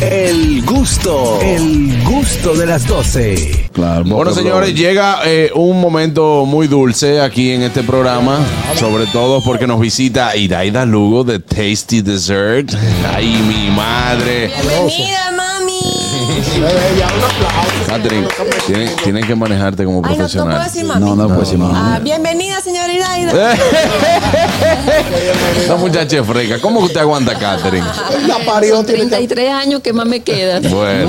El gusto, el gusto de las 12. Claro, Bueno, señores, llega eh, un momento muy dulce aquí en este programa, sobre todo porque nos visita Iraida Lugo de Tasty Dessert. Ay, mi madre. Bienvenida, mami. Catherine, tienen, tienen que manejarte como Ay, no, no puedo profesional. decir mami. No, no puedo decir mami. Ah, bienvenida, señora Iraida. Esta muchacha es freca. ¿Cómo que usted aguanta, Catherine? La parió, tiene que 33 años que más me queda. Bueno,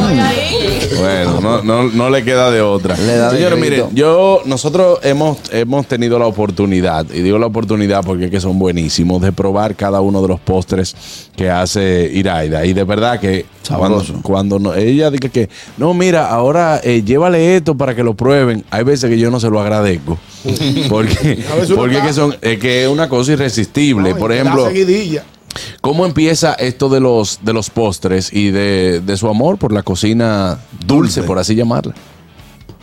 bueno, no, no, no le queda de otra. Le da de Señores, miren, yo, nosotros hemos, hemos tenido la oportunidad, y digo la oportunidad porque es que son buenísimos, de probar cada uno de los postres que hace Iraida. Y de verdad que cuando, Sabroso. cuando no- ella dice que, no, mira, ahora eh, llévale esto para que lo prueben, hay veces que yo no se lo agradezco. Porque, porque es que, son, es que es una cosa irresistible. No, Por ejemplo. ¿Cómo empieza esto de los, de los postres y de, de su amor por la cocina dulce, por así llamarla?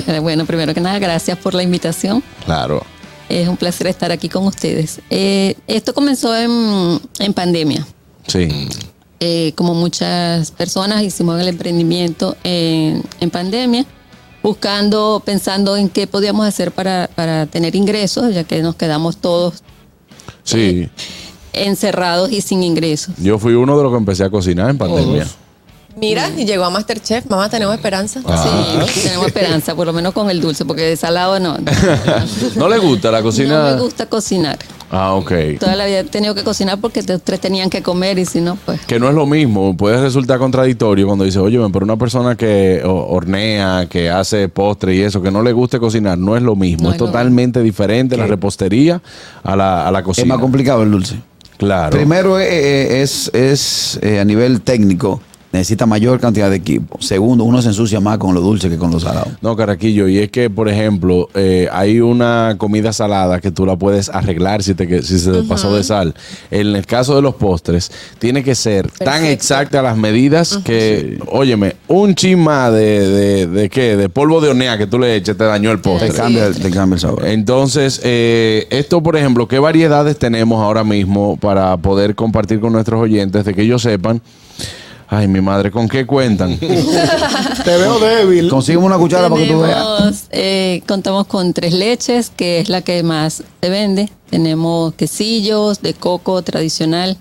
Eh, Bueno, primero que nada, gracias por la invitación. Claro. Es un placer estar aquí con ustedes. Eh, esto comenzó en, en pandemia. Sí. Eh, como muchas personas hicimos el emprendimiento en, en pandemia, buscando, pensando en qué podíamos hacer para, para tener ingresos, ya que nos quedamos todos Sí. encerrados y sin ingresos. Yo fui uno de los que empecé a cocinar en pandemia. Mira, y llegó a Masterchef. Mamá, tenemos esperanza. Ah. Sí, tenemos esperanza, por lo menos con el dulce, porque de salado no. No, ¿No le gusta la cocina? me gusta cocinar. Ah, ok. Toda la vida he tenido que cocinar porque los tres tenían que comer y si no, pues. Que no es lo mismo, puede resultar contradictorio cuando dice, oye, pero una persona que hornea, que hace postre y eso, que no le guste cocinar, no es lo mismo. No es es lo totalmente diferente la repostería a la, a la Es cocina. más complicado el dulce. Claro. Primero eh, eh, es, es eh, a nivel técnico, necesita mayor cantidad de equipo. Segundo, uno se ensucia más con lo dulce que con lo salado. No, Caraquillo, y es que, por ejemplo, eh, hay una comida salada que tú la puedes arreglar si, te, si se te pasó de sal. En el caso de los postres, tiene que ser tan exacta las medidas que, óyeme, un chisma de, de, de qué, de polvo de hornear que tú le eches te dañó el postre. Te cambia, te cambia el sabor. Entonces, eh, esto, por ejemplo, ¿qué variedades tenemos ahora mismo para poder compartir con nuestros oyentes de que ellos sepan? Ay, mi madre, ¿con qué cuentan? Te veo débil. Consígueme una cuchara para que tú veas. Eh, contamos con tres leches, que es la que más se vende. Tenemos quesillos de coco tradicional,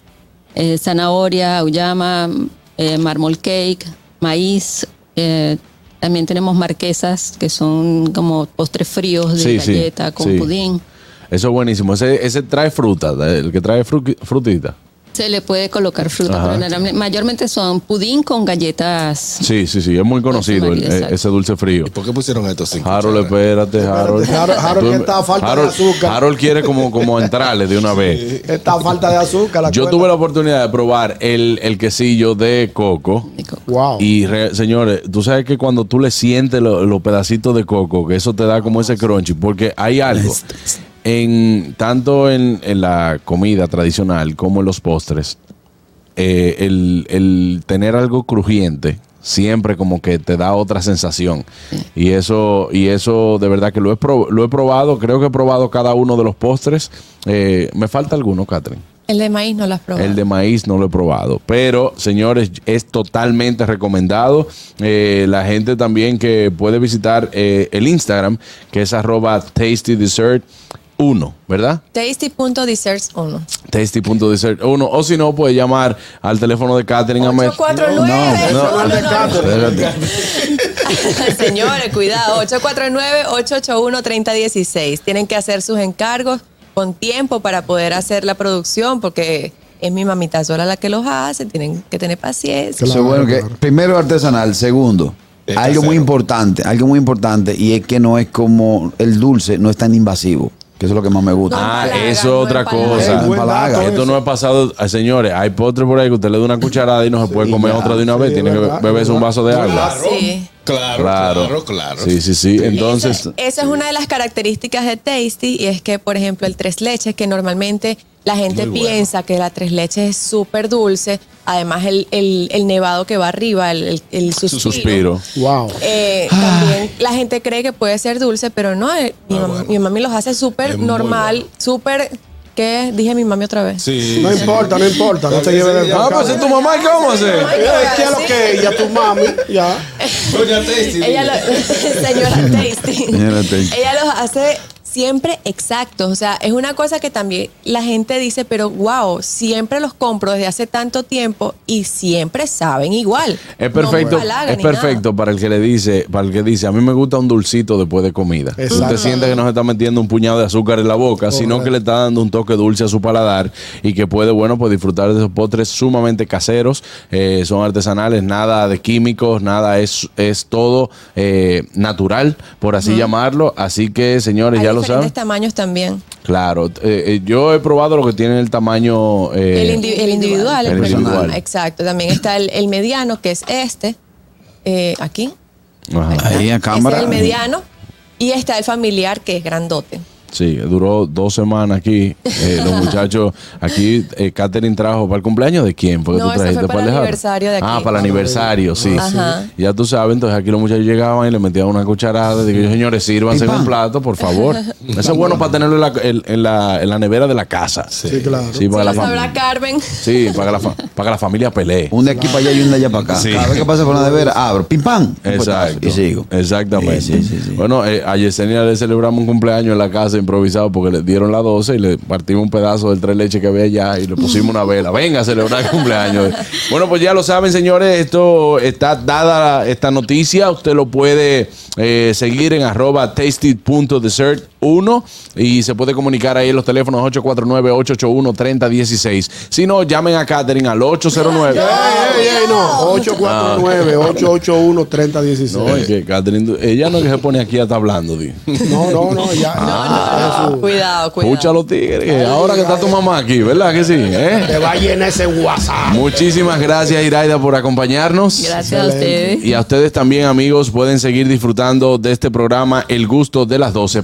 eh, zanahoria, auyama, eh, mármol cake, maíz. eh, también tenemos marquesas, que son como postres fríos de Sí, sí, galleta con sí. pudín. Eso es buenísimo. Ese, ese trae fruta, el que trae fru- frutita. Se le puede colocar fruta, Ajá. pero mayormente son pudín con galletas. Sí, sí, sí, es muy conocido el- exacto. ese dulce frío. ¿Por qué pusieron esto sin Harold, espérate, Harold. Harold- Harold está a falta de Harold- azúcar. Harold quiere como, como entrarle de una vez. Esta falta de azúcar. La Yo cuenta. tuve la oportunidad de probar el, el quesillo de coco. de coco. Wow. Y re- señores, tú sabes que cuando tú le sientes lo- los pedacitos de coco, que eso te da como ese crunchy, porque hay algo en tanto en, en la comida tradicional como en los postres, eh, el, el tener algo crujiente siempre como que te da otra sensación y eso y eso de verdad que lo he, pro- lo he probado creo que he probado cada uno de los postres Eh, me falta alguno Catherine El de maíz no lo has probado. el de maíz no lo he probado. Pero, señores, es totalmente recomendado. Eh, la gente también que puede visitar eh, el Instagram, que es arroba tasty dessert 1, ¿verdad? Tasty.desserts 1. Tasty.dessert 1. O si no, puede llamar al teléfono de Catherine Amet. 849. no, no, no, no, no. Espérate. Señores, cuidado. 849-881-3016. Tienen que hacer sus encargos con tiempo para poder hacer la producción porque es mi mamita sola la que los hace. Tienen que tener paciencia. Es bueno que primero artesanal, segundo, Es algo muy importante, algo muy importante y es que no es como el dulce, no es tan invasivo, que eso es lo que más me gusta. Ah, eso es otra cosa. Esto no ha pasado, ah, señores. Hay postres por ahí que usted le da una cucharada y no se puede Sí, comer ya. otra de una vez. Tiene que beberse un vaso de agua. Sí. Claro, claro, claro. Sí, sí, sí. Entonces, Esa, esa es una de las características de Tasty y es que, por ejemplo, el tres leches, que normalmente la gente Muy bueno. piensa que la tres leches es súper dulce, además el, el- el nevado que va arriba, el, el- el suspiro. suspiro. Wow. Eh, también la gente cree que puede ser dulce, pero no. eh, mi, Ah, mam- bueno. mi mami los hace Es súper normal, bueno. súper qué dije mi mami otra vez? Sí. No importa, no importa, no te lleves de Ah, pues es tu mamá, ¿y qué vamos a hacer? ¿Qué es lo que ella, tu mami? Ya. Doña Tasty. Ella lo, señora Tasty. Señora Tasty. Ella los hace siempre exactos. O sea, es una cosa que también la gente dice, pero wow, siempre los compro desde hace tanto tiempo y siempre saben igual. Es No perfecto, es nada. perfecto para el que le dice, para el que dice, a mí me gusta un dulcito después de comida. Exacto. Usted siente que no se está metiendo un puñado de azúcar en la boca, sino que le está dando un toque dulce a su paladar y que puede, bueno, pues disfrutar de esos postres sumamente caseros, eh, son artesanales, nada de químicos, nada, es, es todo eh, natural, por así llamarlo. Así que, señores, ya lo diferentes tamaños también. Claro, eh, eh, yo he probado lo que tiene el tamaño... eh, el, indi- el individual, el el personal. individual. Exacto. También está el, el mediano, que es este. eh, aquí. ajá. Ahí a cámara. es el mediano. Y está el familiar, que es grandote. Sí, duró dos semanas aquí. Eh, los muchachos, aquí, eh, Catherine trajo para el cumpleaños de quién? Fue que No, tú trajiste fue para el Alejandro? aniversario de aquí. Ah, para el aniversario, sí. Ajá. Ya tú sabes, entonces aquí los muchachos llegaban y le metían una cucharada. Digo, señores, sírvanse un plato, por favor. Eso es bueno para tenerlo en la, en- en la, en la nevera de la casa. Sí, claro. Sí, para, Se la sabrá. Carmen. Sí, para que la, fa- para que la familia pelee. Un de aquí para allá y un de allá para acá. Sí. Cada vez que pase por la nevera, abro, pim pam. Exacto. Y sigo. Exactamente. Sí, sí, sí, sí. Bueno, eh, a Yesenia le celebramos un cumpleaños en la casa improvisado porque le dieron las 12 y le partimos un pedazo del tres leches que había allá y le pusimos una vela. Venga a celebrar el cumpleaños. Bueno, pues ya lo saben, señores, esto está dada esta noticia. Usted lo puede eh, seguir en arroba tasted.dessert1 y se puede comunicar ahí en los teléfonos 849-881-3016. Si no, llamen a Catherine al 809. Ey, ey, ey, no. 849-881-3016. No, es que Catherine, ella no es que se pone aquí a estar hablando. di. No, no, no, ya. Ah. Eso. Cuidado, cuidado. Escucha los tigres, ahora que está tu mamá aquí, ¿verdad que sí? ¿Eh? Te va a llenar ese WhatsApp. Muchísimas gracias, Iraida, por acompañarnos. Gracias a ustedes. Y a ustedes también, amigos, pueden seguir disfrutando de este programa El Gusto de las 12.